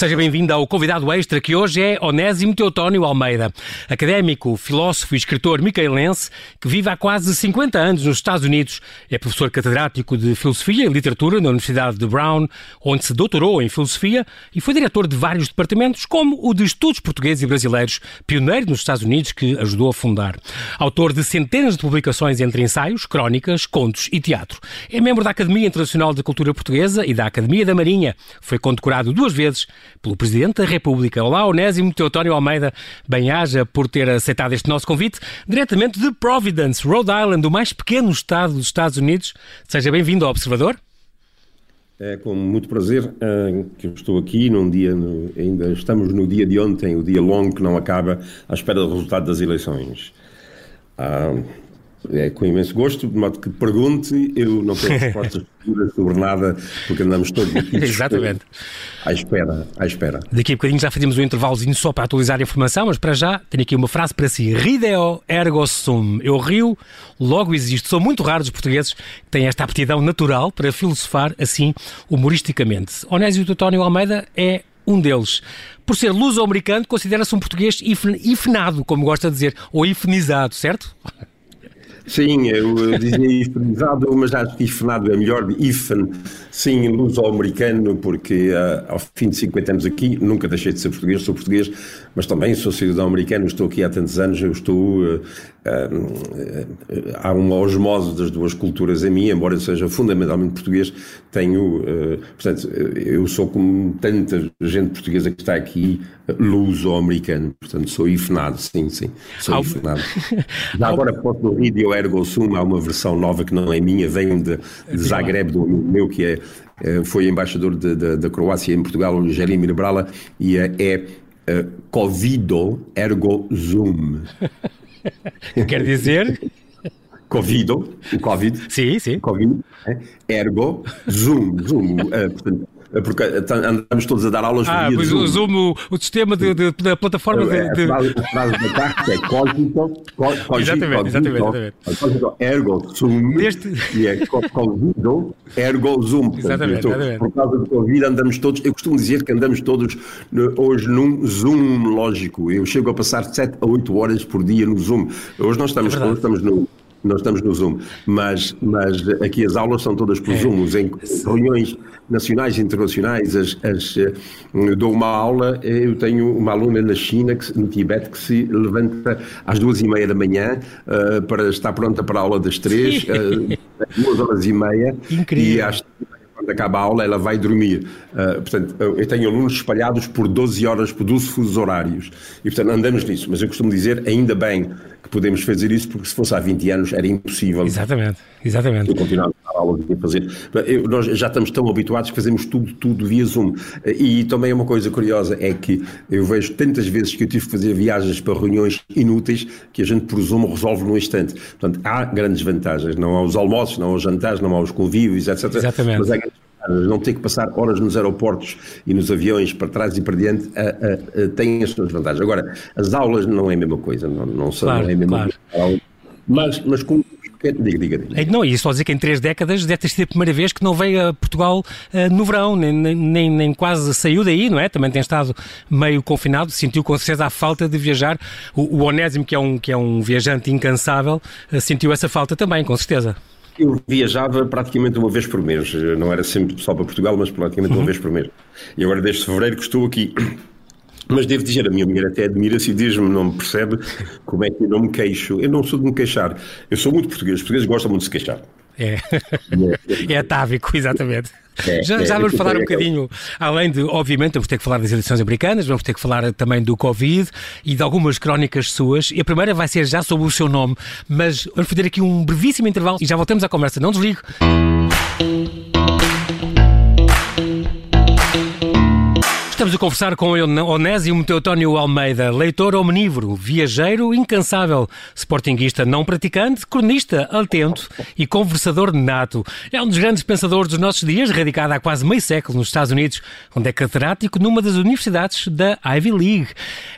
Seja bem-vindo ao convidado extra que hoje é Onésimo Teotónio Almeida, académico, filósofo e escritor micaelense que vive há quase 50 anos nos Estados Unidos. É professor catedrático de Filosofia e Literatura na Universidade de Brown, onde se doutorou em Filosofia e foi diretor de vários departamentos, como o de Estudos Portugueses e Brasileiros, pioneiro nos Estados Unidos que ajudou a fundar. Autor de centenas de publicações entre ensaios, crónicas, contos e teatro. É membro da Academia Internacional de Cultura Portuguesa e da Academia da Marinha. Foi condecorado duas vezes pelo Presidente da República. Olá, Onésimo Teotónio Almeida, bem-aja por ter aceitado este nosso convite, diretamente de Providence, Rhode Island, o mais pequeno estado dos Estados Unidos. Seja bem-vindo ao Observador. É com muito prazer uh, que eu estou aqui num dia, no, ainda estamos no dia de ontem, o dia longo que não acaba, à espera do resultado das eleições. Uh, é com imenso gosto, de modo que pergunte, eu não tenho respostas sobre nada, porque andamos todos aqui Exatamente. à espera, à espera. Daqui a bocadinho já fazemos um intervalozinho só para atualizar a informação, mas para já tenho aqui uma frase para si. Rideo ergo sum. Eu rio, logo existo. São muito raros os portugueses que têm esta aptidão natural para filosofar assim humoristicamente. Onésio Teutónio Almeida é um deles. Por ser luso-americano, considera-se um português ifenado, como gosta de dizer, ou ifenizado, certo? Sim, eu dizia ifenizado, mas acho que ifenado é melhor, ifen, sim, luso-americano, porque uh, ao fim de 50 anos aqui, nunca deixei de ser português, sou português, mas também sou cidadão americano, estou aqui há tantos anos, eu estou, uh, uh, há uma osmose das duas culturas em mim, embora eu seja fundamentalmente português, tenho, portanto, eu sou como tanta gente portuguesa que está aqui, luso-americano, portanto, sou ifenado, sim, sim, sou Ao... ifenado. Já agora posso no vídeo Ergo Sum, há uma versão nova que não é minha, vem de, de Zagreb, do amigo meu, que é, foi embaixador da Croácia em Portugal, o Jeremy Brala, e é, é uh, Covido Ergo Zoom. Quer dizer? Covido, o Covid. Sim, sim. Covid, é, ergo Zoom. Zoom, uh, portanto, é porque andamos todos a dar aulas ah, pois Zoom. o Zoom, o, sistema de, de, da plataforma é, de... A frase, da carta é cógico, cógico, exatamente, exatamente, exatamente. ergo Zoom, Deste... e é cógico, ergo Zoom. Exatamente, então, exatamente. Por causa do Covid andamos todos, eu costumo dizer que andamos todos hoje num Zoom lógico. Eu chego a passar 7 a 8 horas por dia no Zoom. Hoje nós estamos, é estamos no nós estamos no Zoom, mas, mas aqui as aulas são todas por é. Zoom, em reuniões nacionais e internacionais, as, as, eh, dou uma aula, eu tenho uma aluna na China, que, no Tibete, que se levanta às duas e meia da manhã uh, para estar pronta para a aula das três, uh, duas horas e meia, Incrível. e às quando acaba a aula, ela vai dormir. Uh, portanto, eu tenho alunos espalhados por 12 horas, por 12 fusos horários. E, portanto, andamos nisso. Mas eu costumo dizer, ainda bem que podemos fazer isso, porque se fosse há 20 anos era impossível. Exatamente, exatamente. Eu continuar a aulas a fazer. Eu, nós já estamos tão habituados que fazemos tudo, tudo via Zoom. E também é uma coisa curiosa, é que eu vejo tantas vezes que eu tive que fazer viagens para reuniões inúteis que a gente por Zoom resolve num instante. Portanto, há grandes vantagens. Não há os almoços, não há os jantares, não há os convívios, etc. Exatamente. Mas há não ter que passar horas nos aeroportos e nos aviões para trás e para diante a, a, tem as suas vantagens. Agora, as aulas não é a mesma coisa, não, não são claro, não é a mesma claro. coisa. Mas, mas com Diga, diga, diga. Não, e só dizer que em três décadas deve ter sido a primeira vez que não veio a Portugal uh, no verão, nem, nem, nem, quase saiu daí, não é? Também tem estado meio confinado, sentiu com certeza a falta de viajar. O, o Onésimo, que é um, que é um viajante incansável, uh, sentiu essa falta também, com certeza. Eu viajava praticamente uma vez por mês, não era sempre só para Portugal, mas praticamente uhum. uma vez por mês. E agora, desde fevereiro, que estou aqui. Mas devo dizer, a minha mulher até admira-se e diz-me, não me percebe como é que eu não me queixo. Eu não sou de me queixar. Eu sou muito português. Os portugueses gostam muito de se queixar. É, é atávico, exatamente. É, já, é, já vamos falar um bocadinho, além de, obviamente, vamos ter que falar das eleições americanas, vamos ter que falar também do Covid e de algumas crónicas suas. E a primeira vai ser já sobre o seu nome, mas vamos fazer aqui um brevíssimo intervalo e já voltamos à conversa. Não desligo. Estamos a conversar com o Onésimo Teotónio Almeida, leitor omnívoro, viajeiro incansável, sportinguista não praticante, cronista atento e conversador nato. É um dos grandes pensadores dos nossos dias, radicado há quase meio século nos Estados Unidos, onde é catedrático numa das universidades da Ivy League.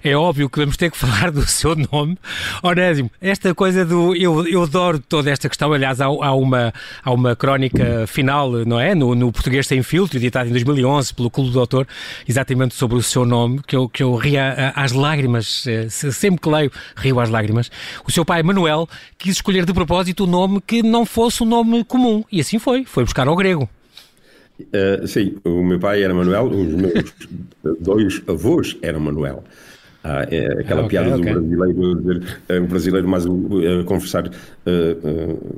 É óbvio que vamos ter que falar do seu nome. Onésimo, esta coisa do... Eu, eu adoro toda esta questão, aliás, há, há, uma, há uma crónica final, não é? No, no Português Sem Filtro, editado em 2011 pelo Clube do Doutor, exatamente tanto sobre o seu nome que eu, que eu ria às lágrimas, eh, sempre que leio, rio às lágrimas. O seu pai, Manuel, quis escolher de propósito um nome que não fosse um nome comum, e assim foi, foi buscar ao grego. Uh, sim, o meu pai era Manuel, os meus dois avós eram Manuel. Ah, é aquela ah, okay, piada okay. do brasileiro, dizer, é, o brasileiro mais a conversar, uh,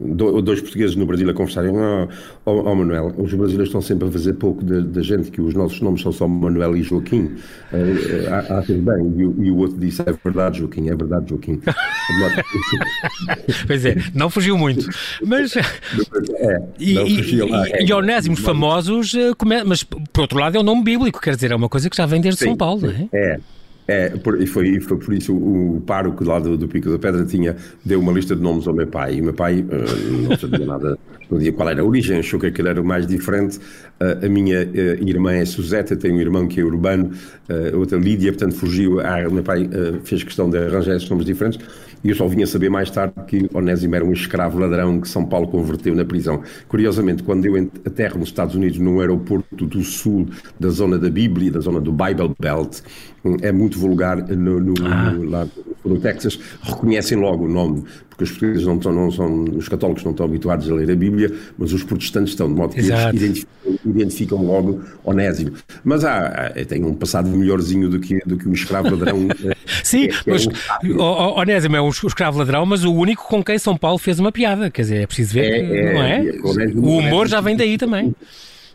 uh, dois portugueses no Brasil a conversarem, oh, oh, oh, Manuel, os brasileiros estão sempre a fazer pouco da gente que os nossos nomes são só Manuel e Joaquim. Uh, há bem, e o, e o, outro disse, é verdade Joaquim, é verdade Joaquim. pois é, não fugiu muito. Mas, é, e, fugiu lá, e, é, e onésimos famosos, mas por outro lado é um nome bíblico, quer dizer, é uma coisa que já vem desde sim, São Paulo, não é? É, é, por, e foi, foi por isso o, o pároco lá do, do, Pico da Pedra tinha, deu uma lista de nomes ao meu pai. E o meu pai uh, não sabia nada, não dia qual era a origem, achou que aquele era o mais diferente. Uh, a minha uh, irmã é Suzeta, tem um irmão que é urbano, outra Lídia, portanto fugiu. Ah, o meu pai fez questão de arranjar esses nomes diferentes. E eu só vinha saber mais tarde que Onésimo era um escravo ladrão que São Paulo converteu na prisão. Curiosamente, quando eu aterro nos Estados Unidos, num aeroporto do sul, da zona da Bíblia, da zona do Bible Belt, é muito vulgar no, no, ah. no, lá no Texas, reconhecem logo o nome, porque os portugueses não estão, não são, os católicos não estão habituados a ler a Bíblia, mas os protestantes estão, de modo que Exato. eles identificam, identificam, logo Onésimo. Mas há, tem um passado melhorzinho do que, do que o escravo ladrão. Eh, Sim, é, mas é um... Onésimo é um escravo ladrão, mas o único com quem São Paulo fez uma piada, quer dizer, é preciso ver, é, não é? é o humor já vem daí também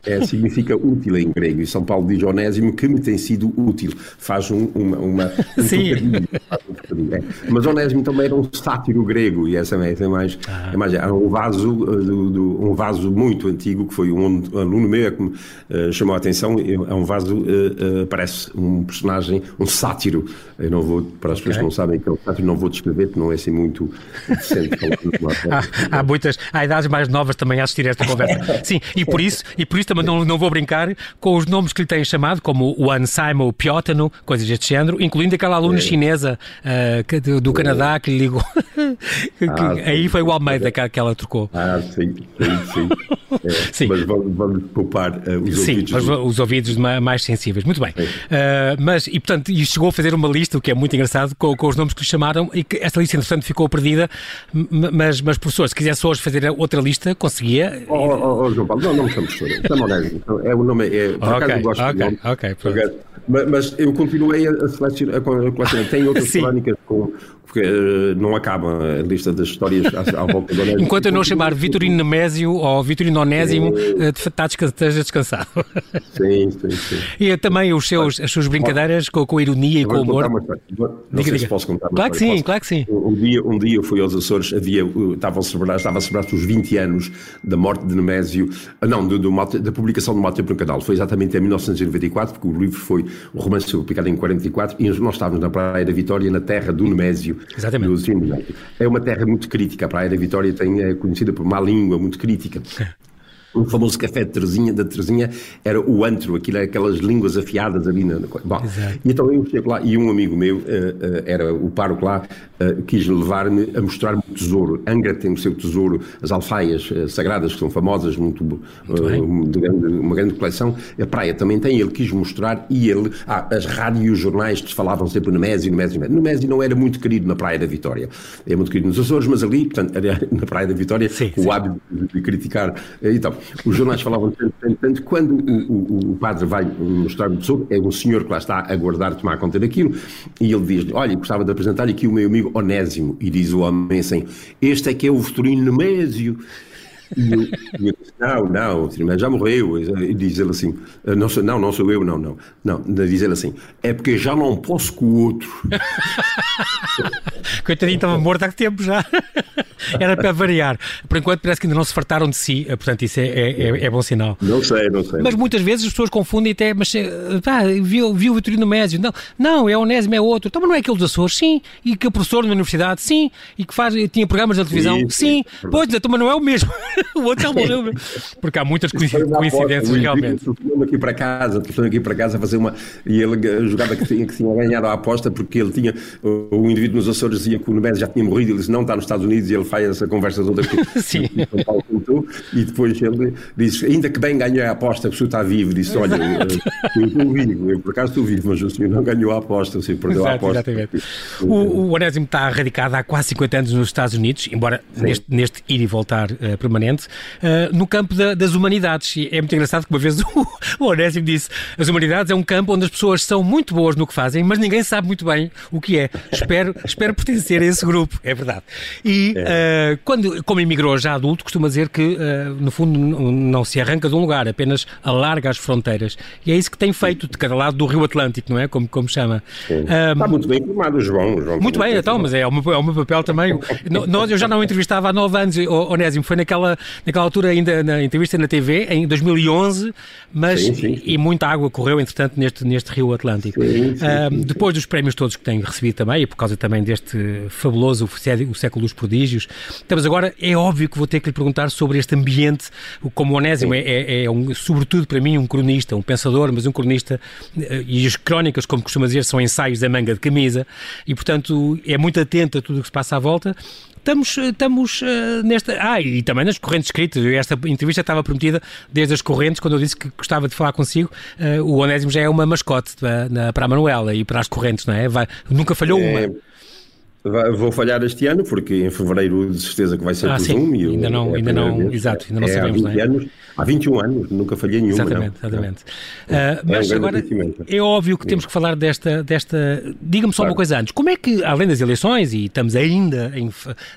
é, significa útil em grego, e São Paulo diz Onésimo que me tem sido útil. Faz um, uma, uma, um Sim. Um é. Mas Onésimo também era um sátiro grego, e essa é, mais, ah. é mais é um vaso, uh, do, do, um vaso muito antigo, que foi um aluno meu que me uh, chamou a atenção, é um vaso, uh, uh, parece um personagem, um sátiro. Eu não vou, para as pessoas okay. que não sabem que é um sátiro, não vou descrever, porque não é assim muito decente falar. há, há muitas, há idades mais novas também a assistir a esta conversa. Sim, e por isso, e por isso também não, não vou brincar com os nomes que lhe têm chamado, como o Ansaimo Piotano, coisas deste género, incluindo aquela aluna é. chinesa uh, do, do, Canadá que lhe ligou. ah, aí foi o Almeida que, que ela trocou. Ah, sim, sim, sim. É, sim. Mas vamos, vamos poupar uh, os sim, ouvidos. Sim, os ouvidos mais sensíveis. Muito bem. Uh, mas, e portanto, e chegou a fazer uma lista, o que é muito engraçado, com, com os nomes que lhe chamaram, e que esta lista, entretanto, ficou perdida. Mas, mas professor, se quisesse hoje fazer outra lista, conseguia. Oh, oh, oh João Paulo, não, não me chamo Chama É o nome, é, por okay, acaso gosto okay, de okay, mas, mas, eu continuei a selecionar, a colecionar. Tem outras crónicas com, porque uh, não acaba a lista das histórias à, à volta do Onésimo. Enquanto eu não chamar Vitorino Nemésio ou Vitorino Onésimo, uh, está esteja descansado. Sim, sim, sim. E também os seus, as suas brincadeiras com, com ironia e com humor. Não diga, sei diga. se posso contar. Claro que sim, posso. claro que sim. Um dia, um dia eu fui aos Açores, havia, estava a celebrar, estava a celebrar os 20 anos da morte de Nemésio, ah, não, do, do, da publicação do Maltempo no Canal. Foi exatamente em 1994, porque o livro foi, o romance foi publicado em 44, e nós estávamos na Praia da Vitória, na terra do Nemésio Exatamente. É uma terra muito crítica. A Praia da Vitória tem, é conhecida por má língua, muito crítica. O famoso café de Terezinha, da Terezinha era o antro, aquilo, aquelas línguas afiadas ali. Na, bom, e então eu chego lá e um amigo meu, uh, uh, era o pároco lá, uh, quis levar-me a mostrar-me o tesouro. Angra tem o seu tesouro, as alfaias sagradas, que são famosas, muito, muito grande, uma grande coleção. A praia também tem, ele quis mostrar e ele. Ah, as rádios e os jornais falavam sempre no Nemésio, Nemésio, Nemésio. Nemésio não era muito querido na Praia da Vitória. É muito querido nos Açores, mas ali, portanto, na Praia da Vitória, sim, o sim. hábito de, de criticar. Então, os jornais falavam tanto, tanto, tanto. Quando o, o, o padre vai mostrar o tesouro, é um senhor que lá está a guardar, tomar conta daquilo, e ele diz: Olha, gostava de apresentar aqui o meu amigo Onésimo. E diz o homem assim: Este é que é o Vitorino Nemésio. E eu, eu disse, não, não, já morreu. E diz ele assim, não, sou, não, não sou eu, não, não. Não, diz ele assim, é porque já não posso com o outro. Coitadinho, estava morto há tempo já. Era para variar. Por enquanto parece que ainda não se fartaram de si, eh, portanto isso é, é, é, é bom sinal. Não sei, não sei. Mas muitas vezes as pessoas confundem até, mas eh, pá, viu, viu o Vitorino Mésio. Não, não, é o Onésimo, é outro. Então, mas não é aquele dos Açores? Sim. E que é professor na universidade? Sim. E que faz, tinha programas de televisão? Sim. sim. sim. Pois, então, mas não é o mesmo. o outro já morreu. Porque há muitas coincidências realmente. Estou aqui para casa, estou aqui para casa a fazer uma. E ele jogava que tinha, que tinha ganhado a aposta porque ele tinha. O indivíduo nos Açores dizia que o Nemésio já tinha morrido. Ele disse: Não, está nos Estados Unidos. E ele faz essa conversa toda que Sim. E depois ele disse: Ainda que bem ganhei a aposta, que o senhor está vivo. Disse: Olha, eu estou vivo, eu por acaso estou vivo, mas o senhor não ganhou a aposta, o senhor perdeu Exato, a aposta. Exatamente. O, o Onésimo está radicado há quase 50 anos nos Estados Unidos, embora neste, neste, ir e voltar uh, permanente, uh, no campo da, das humanidades. E é muito engraçado que uma vez o, o Onésimo disse: as humanidades é um campo onde as pessoas são muito boas no que fazem, mas ninguém sabe muito bem o que é. Espero, espero pertencer a esse grupo, é verdade. E. Uh, quando, como imigrou já adulto, costuma dizer que, no fundo, não se arranca de um lugar, apenas alarga as fronteiras. E é isso que tem feito de cada lado do Rio Atlântico, não é? Como, como chama. Está muito bem informado, João. João muito bem, então, mas é o, meu, é o meu papel também. Nós, eu já não entrevistava há nove anos, Onésimo, foi naquela, naquela altura ainda na entrevista na TV, em 2011, mas sim, sim, sim. e muita água correu, entretanto, neste, neste Rio Atlântico. depois dos prémios todos que tenho recebido também, e por causa também deste fabuloso o século dos prodígios, estamos agora, é óbvio que vou ter que lhe perguntar sobre este ambiente, como o Onésimo é, é, é um, sobretudo para mim, um cronista, um pensador, mas um cronista, eh, e as crónicas, como costuma dizer, são ensaios da manga de camisa, e portanto é muito atento a tudo o que se passa à volta. Estamos, estamos uh, nesta. Ah, e também nas correntes escritas. Esta entrevista estava prometida desde as correntes, quando eu disse que gostava de falar consigo. Uh, o Onésimo já é uma mascote para, na, para a Manuela e para as correntes, não é? Vai, nunca falhou é... uma. Vou falhar este ano, porque em fevereiro de certeza que vai ser ah, o Zoom. E ainda não, é ainda não, exato, ainda não é, sabemos, há 20 não é? Anos, há 21 anos, nunca falhei nenhuma. Exatamente, não. exatamente. É, uh, mas um agora, é óbvio que temos que falar desta, desta diga-me só claro. uma coisa antes, como é que, além das eleições, e estamos ainda, em,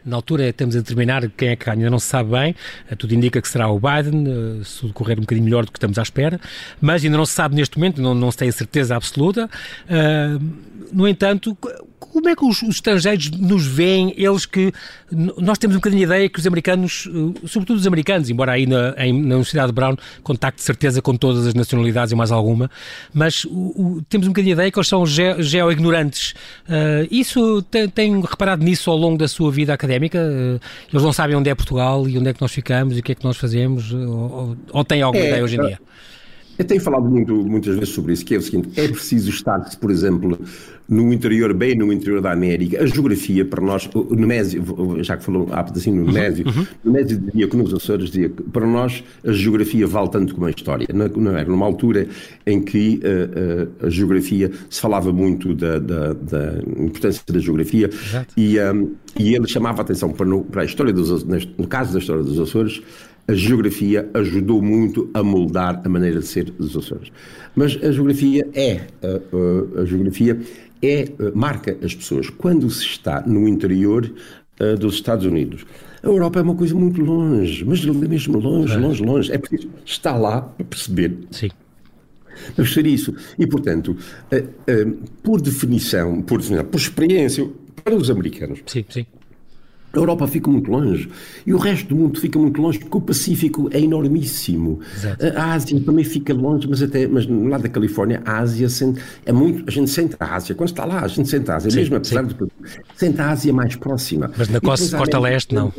na altura estamos a determinar quem é que ganha, ainda não se sabe bem, uh, tudo indica que será o Biden, uh, se decorrer um bocadinho melhor do que estamos à espera, mas ainda não se sabe neste momento, não, não se tem a certeza absoluta. no entanto, como é que os, os, estrangeiros nos veem, eles que nós temos um bocadinho de ideia que os americanos, eh, sobretudo os americanos, embora aí na, em, na Universidade de Brown contacte de certeza com todas as nacionalidades e mais alguma, mas o, o, temos um bocadinho de ideia que eles são ge, geo-ignorantes. Uh, isso tem, tem, reparado nisso ao longo da sua vida académica? Uh, eles não sabem onde é Portugal e onde é que nós ficamos e o que é que nós fazemos? Ou, ou têm alguma é, ideia hoje em dia? Eu tenho falado muito, muitas vezes sobre isso, que é o seguinte, é preciso estar, por exemplo, no interior, bem no interior da América, a geografia para nós, o Nemésio, já que falou há assim no Nemésio, uhum. Nemésio dizia que nos Açores dizia que para nós a geografia vale tanto como a história. Não era numa altura em que uh, uh, a geografia se falava muito da, da, da importância da geografia e, um, e ele chamava a atenção para, no, para a história dos no caso da história dos Açores, a geografia ajudou muito a moldar a maneira de ser dos Açores. Mas a geografia é, a, a, a geografia é, marca as pessoas. Quando se está no interior uh, dos Estados Unidos, a Europa é uma coisa muito longe, mas mesmo longe, longe, longe. É preciso estar lá para perceber. Sim. Para perceber isso. E, portanto, uh, uh, por definição, por definição, por experiência, para os americanos. Sim, sim. A Europa fica muito longe e o resto do mundo fica muito longe porque o Pacífico é enormíssimo. Exato. A Ásia também fica longe, mas até mas no lado da Califórnia, a Ásia sente, é muito. A gente sente a Ásia. Quando está lá, a gente sente a Ásia, sim, mesmo apesar sim. de sente a Ásia mais próxima. Mas na costa, costa leste, não.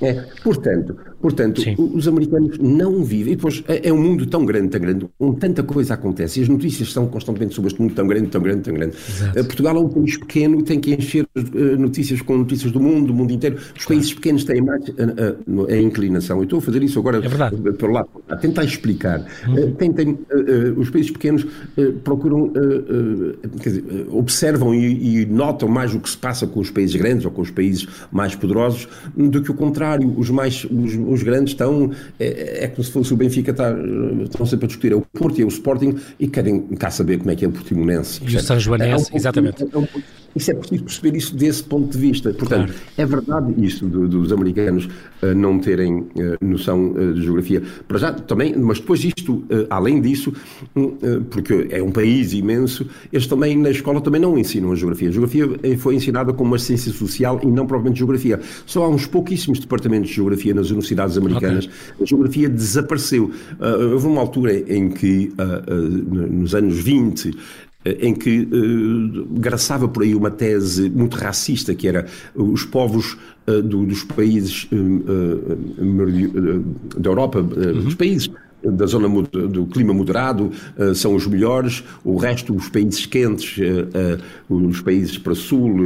É, portanto, portanto os americanos não vivem. E depois é, é, um mundo tão grande, tão grande, onde tanta coisa acontece e as notícias estão constantemente sobre este mundo tão grande, tão grande, tão grande. Exato. Eh, Portugal é um país pequeno e tem que encher uh, notícias com notícias do mundo, do mundo inteiro. Os claro. países pequenos têm mais uh, uh, a inclinação. Eu estou a fazer isso agora é pelo lado, a tentar explicar. Uhum. tentem, os países pequenos procuram, quer dizer, observam e, e notam mais o que se passa com os países grandes ou com os países mais poderosos do que o contrário contrário, os mais os, os grandes estão, é, é, como se fosse o Benfica, está, estão sempre a discutir, é o Porto e é o Sporting e querem cá saber como é que é o Portimonense. E o São Joanense, é um, exatamente. É um, isso é preciso perceber isso desse ponto de vista. Portanto, claro. é verdade isso do, dos americanos uh, não terem uh, noção uh, de geografia. Para já também, mas depois disto, além disso, porque é um país imenso, eles também na escola também não ensinam a geografia. A geografia foi ensinada como uma ciência social e não propriamente geografia. Só há uns pouquíssimos departamentos de geografia nas universidades americanas. Okay. A geografia desapareceu. houve uma altura em que, nos anos 20, em que graçava por aí uma tese muito racista, que era os povos dos países da Europa, uhum. dos países da zona do clima moderado são os melhores, o resto, os países quentes, os países para sul,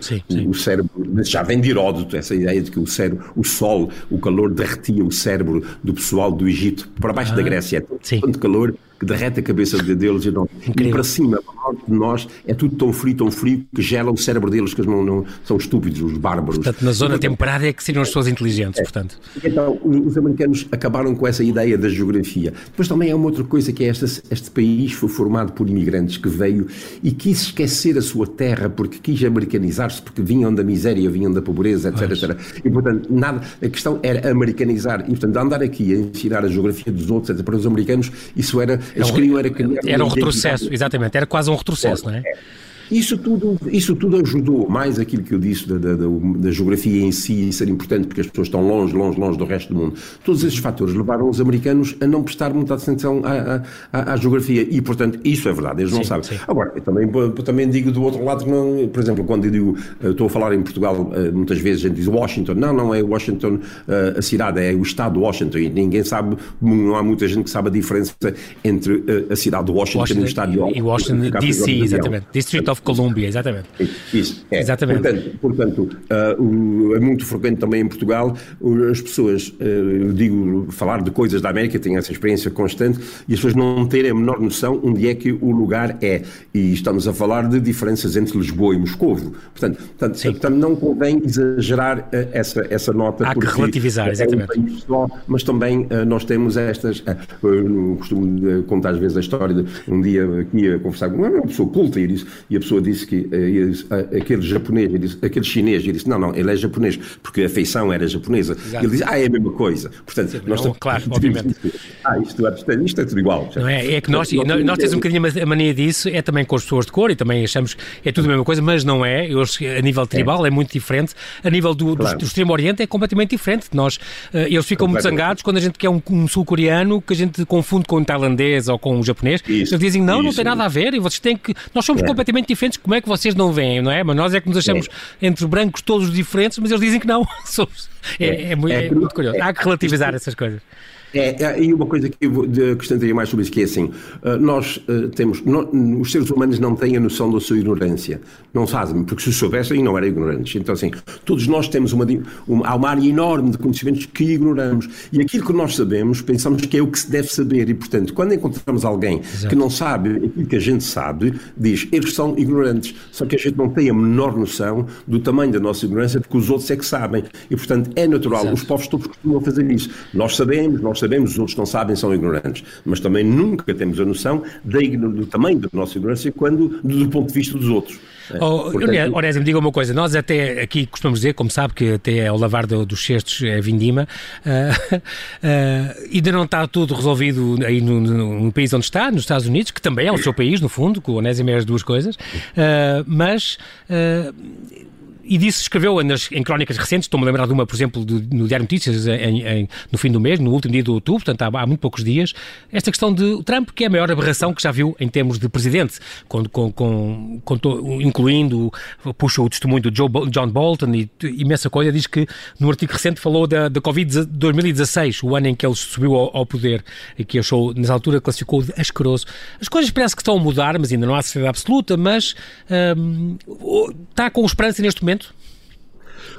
sim, sim. o cérebro, já vem de Heródoto, essa ideia de que o cérebro, o sol, o calor derretia o cérebro do pessoal do Egito para baixo ah, da Grécia, é tanto calor que derrete a cabeça deles e, não, e para cima, para norte de nós, é tudo tão frio, tão frio, que gela o cérebro deles, que eles não, não são estúpidos, os bárbaros. Portanto, na zona temperada é que seriam as pessoas inteligentes, é. portanto. Então, os americanos acabaram com essa ideia da geografia. Depois também há uma outra coisa, que é esta, este país foi formado por imigrantes que veio e quis esquecer a sua terra porque quis americanizar-se, porque vinham da miséria, vinham da pobreza, etc, etc. E, portanto, nada, a questão era americanizar. E, portanto, andar aqui a ensinar a geografia dos outros, etc, para os americanos, isso era eles queriam era criar. Era um retrocesso, exatamente, era quase um retrocesso, não é? Isso tudo, isso tudo ajudou, mais aquilo que eu disse da, da, da, da, geografia em si ser importante, porque as pessoas estão longe, longe, longe do resto do mundo. Todos esses fatores levaram os americanos a não prestar muita atenção à, à, à geografia e, portanto, isso é verdade, eles não sim, sabem. Sim. Agora, eu também, também digo do outro lado, não, por exemplo, quando eu digo, estou a falar em Portugal, eh, muitas vezes a gente diz Washington, não, não é Washington eh, a cidade, é o estado de Washington e ninguém sabe, não há muita gente que sabe a diferença entre eh, a cidade de Washington, Washington e o estado de Washington. E Washington, D.C., exatamente, District of Columbia, exatamente. Isso, é. Exatamente. Portanto, portanto uh, é muito frequente também em Portugal as pessoas, uh, digo, falar de coisas da América, tenho essa experiência constante, e as pessoas não terem a menor noção onde é que o lugar é. E estamos a falar de diferenças entre Lisboa e Moscovo. Portanto, portanto, portanto não convém exagerar uh, essa, essa nota. Há que relativizar, exatamente. É um só, mas também nós temos estas. eu costumo contar às vezes a história de um dia aqui a conversar com uma pessoa culta e, disse, e a pessoa disse que uh, aquele japonês, disse, aquele chinês, ele disse, não, não, ele é japonês, porque a feição era japonesa. Exato. Ele disse, ah, é a mesma coisa. Portanto, Sim, nós não, claro, obviamente. Ah, isto, isto é tudo igual. Não é, é que nós, nós, nós temos um bocadinho a mania disso, é também com as pessoas de cor e também achamos que é tudo a mesma coisa, mas não é. Eu, a nível tribal é, é muito diferente, a nível do, claro. do, do Extremo Oriente é completamente diferente. Nós, uh, eles ficam muito zangados quando a gente quer um, um sul-coreano que a gente confunde com um tailandês ou com um japonês. Isso, eles dizem, não, isso, não tem nada a ver e vocês têm que. Nós somos é. completamente diferentes, como é que vocês não veem? não é? Mas nós é que nos achamos é. entre brancos todos diferentes, mas eles dizem que não. é, é, é, muito, é, muito curioso. Há que relativizar essas coisas. É, é, e uma coisa que eu acrescentaria mais sobre isso, que é assim, eh, nós uh, temos, os seres humanos não têm a noção da sua ignorância, não fazem, porque se soubessem não eram ignorantes. Então assim, todos nós temos uma, uma, há uma área enorme de conhecimentos que ignoramos, e aquilo que nós sabemos, pensamos que é o que se deve saber, e portanto, quando encontramos alguém Exato. que não sabe aquilo que a gente sabe, diz, eles são ignorantes, só que a gente não tem a menor noção do tamanho da nossa ignorância, porque os outros é que sabem, e portanto é natural, Exato. os povos todos costumam fazer isso. Nós sabemos, nós sabemos, os outros não sabem, são ignorantes. Mas também nunca temos a noção do tamanho da nossa ignorância quando, do ponto de vista dos outros. Oh, Portanto, Onésimo, diga uma coisa, nós até aqui costumamos dizer, como sabe, que até ao lavar do, dos cestos é vindima, uh, uh, ainda não está tudo resolvido aí no, no, no, país onde está, nos Estados Unidos, que também é o seu país, no fundo, que o Onésimo é as duas coisas, uh, mas e disse, escreveu nas, em crónicas recentes, estou-me a lembrar de uma, por exemplo, do, no Diário Notícias, em, em, no fim do mês, no último dia de outubro, portanto há, há, muito poucos dias, esta questão de Trump, que é a maior aberração que já viu em termos de presidente, com, com, com, com incluindo, puxa o testemunho do Joe, John Bolton e imensa coisa, diz que no artigo recente falou da, da Covid 2016, o ano em que ele subiu ao, ao poder, e que achou, nessa altura, classificou de asqueroso. As coisas parece que estão a mudar, mas ainda não há certeza absoluta, mas hum, está com esperança neste momento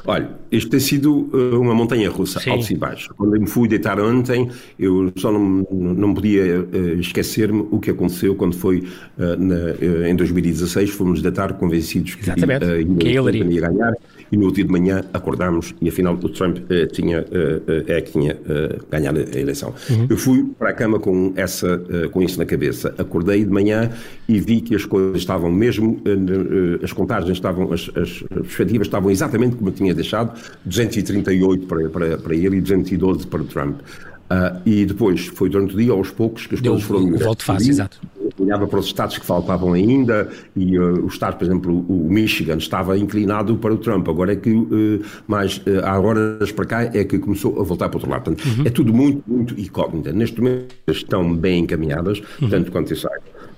Olha, isto tem sido uh, uma montanha russa, Sim. altos e baixos. Quando eu me fui deitar ontem, eu só não, não podia uh, esquecer-me o que aconteceu quando foi uh, na, em 2016. Fomos deitar convencidos que, Exatamente. Uh, que Hillary ia ganhar e no último de manhã acordámos e afinal o Trump uh, tinha, uh, é que tinha ganhado a eleição. Uhum. Eu fui para a cama com, essa, com isso na cabeça. Acordei de manhã e vi que as coisas estavam mesmo, as contagens estavam, as, as perspectivas estavam exatamente como eu tinha deixado, 238 para, para, para ele e 212 para o Trump. Uh, e depois foi durante o dia, aos poucos, que as Deu coisas foram melhorando. Volto fácil, exato. Olhava para os estados que faltavam ainda e uh, o estado, por exemplo, o, o, Michigan estava inclinado para o Trump. Agora é que, uh, mais uh, há horas para cá, é que começou a voltar para o outro lado. Portanto, uhum. é tudo muito, muito incógnita. Neste momento estão bem encaminhadas, uhum. tanto quanto eu sei.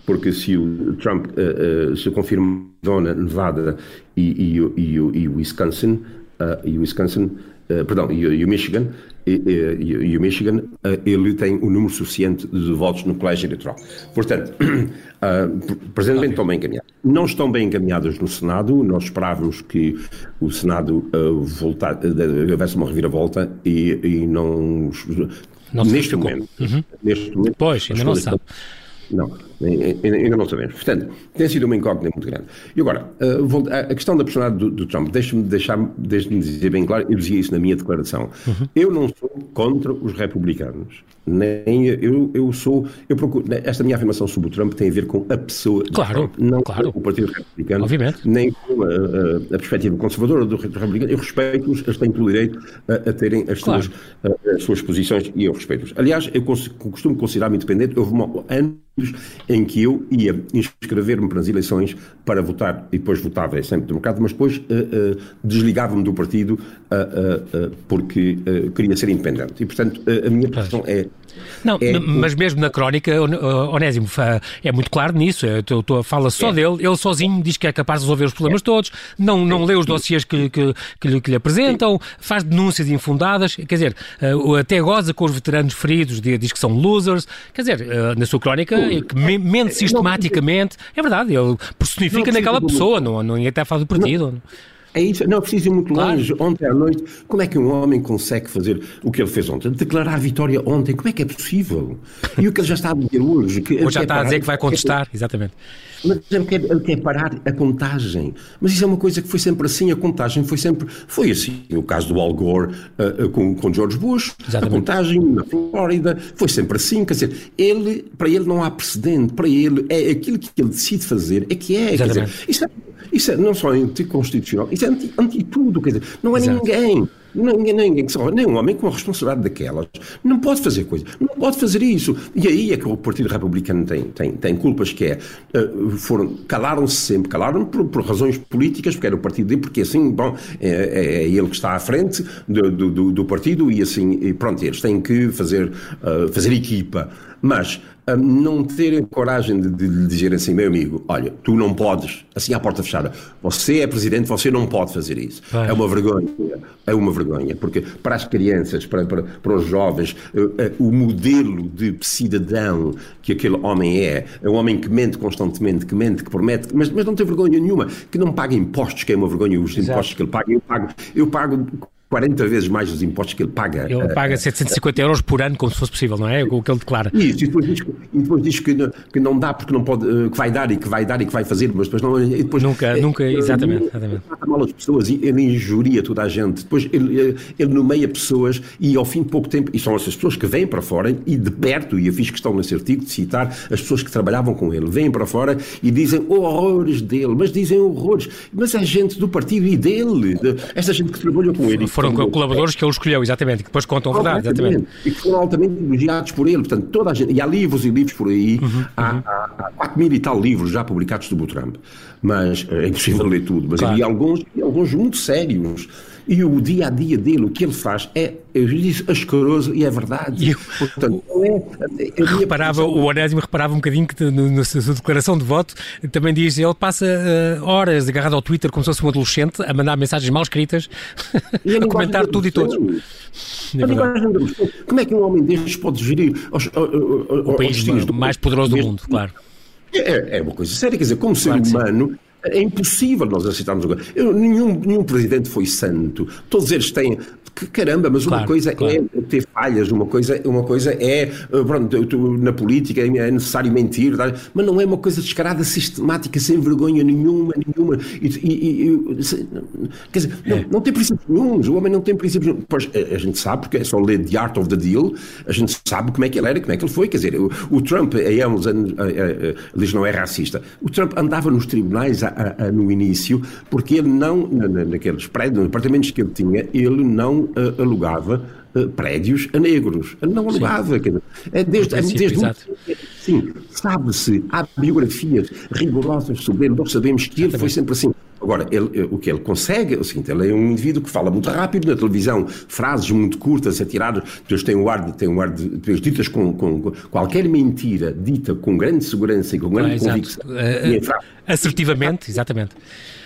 porque se o Trump uh, se confirmou na Nevada e, e, e, e Wisconsin, uh, e Wisconsin, perdão, e, o Michigan, e, o Michigan, ele tem o um número suficiente de votos no colégio eleitoral. Portanto, uh, presentemente estão bem encaminhados. Não estão bem encaminhados no Senado, nós esperávamos que o Senado uh, voltar, houvesse uma reviravolta e, e não, não neste momento, uhum. neste momento. Pois, ainda não se sabe. Não, ainda não sabemos. Portanto, tem sido uma incógnita muito grande. E agora, eh, a questão da personalidade do, do Trump, deixe-me deixar, deixe dizer bem claro, eu dizia isso na minha declaração. Uhum. Eu não sou contra os republicanos. Nem eu, eu sou, eu procuro, esta minha afirmação sobre o Trump tem a ver com a pessoa claro, Trump, não claro. com o Partido Republicano, Obviamente. nem com a, a, a perspectiva conservadora do Republicano. Eu respeito-os, eles têm todo o direito a, a terem as, claro. suas, as suas posições e eu respeito-os. Aliás, eu costumo considerar-me independente. Houve uma, anos em que eu ia inscrever-me para as eleições para votar, e depois votava, é sempre democrata, mas depois uh, uh, desligava-me do partido uh, porque queria ser independente. E, portanto, a minha posição é não, é, mas mesmo na crónica, Onésimo é muito claro nisso. Eu tô, fala só é. dele, ele sozinho diz que é capaz de resolver os problemas é. todos, não, não lê os dossiês que, que, que, lhe, que lhe apresentam, faz denúncias infundadas, quer dizer, até goza com os veteranos feridos, diz que são losers. Quer dizer, na sua crónica, que mente sistematicamente. É verdade, ele personifica naquela pessoa, não, não ninguém está a falar do partido. Não. É isso, não preciso ir muito claro. longe. Ontem à noite, como é que um homem consegue fazer o que ele fez ontem? Declarar a vitória ontem, como é que é possível? E o que ele já está a dizer hoje? Que Ou já está parar, a dizer que vai contestar, exatamente. Mas ele quer, ele quer parar a contagem. Mas isso é uma coisa que foi sempre assim, a contagem foi sempre. Foi assim. O caso do Al Gore uh, com, com George Bush, exatamente. a contagem na Flórida, foi sempre assim. Quer dizer, ele, para ele não há precedente, para ele é aquilo que ele decide fazer, é que é. Quer dizer, isso é isso é não só anticonstitucional, isso é anti, anti tudo, quer dizer, não é Exato. ninguém. Ninguém, ninguém, nem um homem com uma responsabilidade daquelas não pode fazer coisa, não pode fazer isso. E aí é que o Partido Republicano tem, tem, tem culpas que é, uh, foram, calaram-se sempre, calaram por, por, razões políticas, porque era o partido dele, porque assim, bom, é, é, é ele que está à frente do, do, do, partido e assim, e pronto, eles têm que fazer, uh, fazer equipa. Mas não terem coragem de, de lhe dizer assim, meu amigo, olha, tu não podes, assim à porta fechada, você é presidente, você não pode fazer isso. É uma vergonha, é uma vergonha, porque para as crianças, para, para, para os jovens, uh, uh, o modelo de cidadão que aquele homem é, é um homem que mente constantemente, que mente, que promete, mas, mas não tem vergonha nenhuma, que não paga impostos, que é uma vergonha os Exato. impostos que ele paga, eu pago, eu pago 40 vezes mais os impostos que ele paga. Ele paga 750 euros por ano, como se fosse possível, não é? O que ele declara. Isso, e depois diz, e depois diz que, não, que não dá porque não pode, eh, que vai dar e que vai dar e que vai fazer, mas depois não. Depois, nunca, é, nunca, exatamente. exatamente. Trata mal as pessoas, ele injuria toda a gente. Depois ele, ele nomeia pessoas e ao fim de pouco tempo, e são essas pessoas que vêm para fora e de perto, e eu fiz questão nesse artigo de citar as pessoas que trabalhavam com ele, vêm para fora e dizem horrores dele, mas dizem horrores, mas é gente do partido e dele, de, esta gente que trabalhou com ele. Foram colaboradores que ele escolheu, exatamente, que depois contam a verdade, exatamente. E que foram altamente elogiados por ele. Portanto, toda a gente, e há livros e livros por aí, uhum, há, uhum. há, há 4 mil e tal livros já publicados do Trump. Mas é impossível ler tudo, mas claro. havia alguns, alguns muito sérios. E o dia a dia dele, o que ele faz, é, eu disse, asqueroso e é verdade. Eu, Portanto, é, eu reparava, o Onésimo reparava um bocadinho que na sua declaração de voto também diz ele passa uh, horas agarrado ao Twitter como se fosse um adolescente a mandar mensagens mal escritas, a comentar tudo e todos. É como é que um homem destes pode gerir os, o país mais poderoso do mundo, claro. É, é, uma coisa séria, quer dizer, como claro ser humano, é impossível nós aceitarmos agora. Eu, nenhum, nenhum presidente foi santo. Todos eles têm que caramba, mas claro, uma coisa claro. é ter falhas, uma coisa, uma coisa é, eh, pronto, tu, na política é necessário mentir, tá? mas não é uma coisa descarada, sistemática, sem vergonha nenhuma, nenhuma. E, e, e, quer dizer, é. não, não, tem princípios nenhums, o homem não tem princípios nenhums. Pois, a, a, gente sabe, porque é só ler The Art of the Deal, a gente sabe como é que ele era, como é que ele foi, quer dizer, o, o Trump, aí há uns anos, diz não é racista, o Trump andava nos tribunais a, a, no início, porque ele não, na, naqueles prédios, nos apartamentos que ele tinha, ele não uh, alugava uh, prédios a negros. Ele não alugava. Dizer, é desde, é desde sim, sabe-se, há biografias rigorosas sobre ele, nós sabemos que ele foi sempre assim. Agora, ele, o que ele consegue é o seguinte: ele é um indivíduo que fala muito rápido na televisão, frases muito curtas, atiradas, depois tem um ar de, tem um ar de depois ditas com, com, com qualquer mentira dita com grande segurança e com grande ah, convicção. Uh, assertivamente, exatamente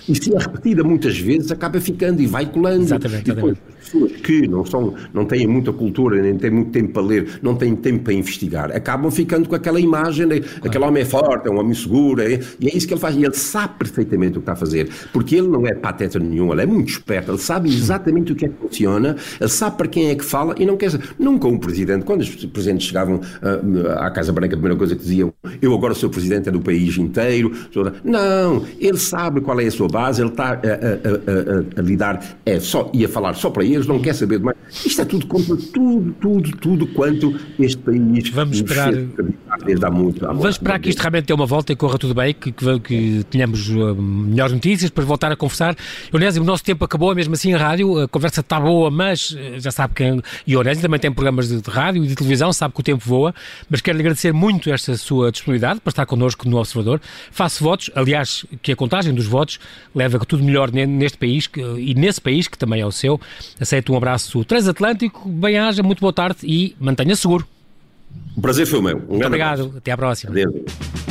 e se é repetida muitas vezes acaba ficando e vai colando. Exatamente, e depois, pessoas que não, são, não têm muita cultura, nem têm muito tempo para ler, não têm tempo para investigar, acabam ficando com aquela imagem de claro. aquele homem é forte, é um homem seguro, é, e é isso que ele faz. E ele sabe perfeitamente o que está a fazer, porque ele não é pateta nenhum, ele é muito esperto, ele sabe exatamente o que é que funciona, ele sabe para quem é que fala e não quer nunca um presidente, quando os presidentes chegavam uh, à Casa Branca, a primeira coisa que diziam, eu agora sou presidente é do país inteiro, não, ele sabe qual é a sua base, ele está a, a, a, a lidar é só, e a falar só para eles, não quer saber de mais. Isto é tudo contra tudo, tudo, tudo quanto este país Vamos esperar. Desde há muito, há Vamos esperar que isto realmente dê uma volta e corra tudo bem, que, que, que tenhamos uh, melhores notícias para voltar a conversar. Onésimo, o nosso tempo acabou, mesmo assim a rádio, a conversa está boa, mas uh, já sabe quem. E o Onésimo também tem programas de, de rádio e de televisão, sabe que o tempo voa, mas quero lhe agradecer muito esta sua disponibilidade para estar connosco no Observador. Faço votos, aliás, que a contagem dos votos leva a tudo melhor neste país que, e nesse país, que também é o seu. Aceito um abraço transatlântico, bem-aja, muito boa tarde e mantenha seguro. O prazer foi o meu. Um muito obrigado. Abraço. Até à próxima. Adeus.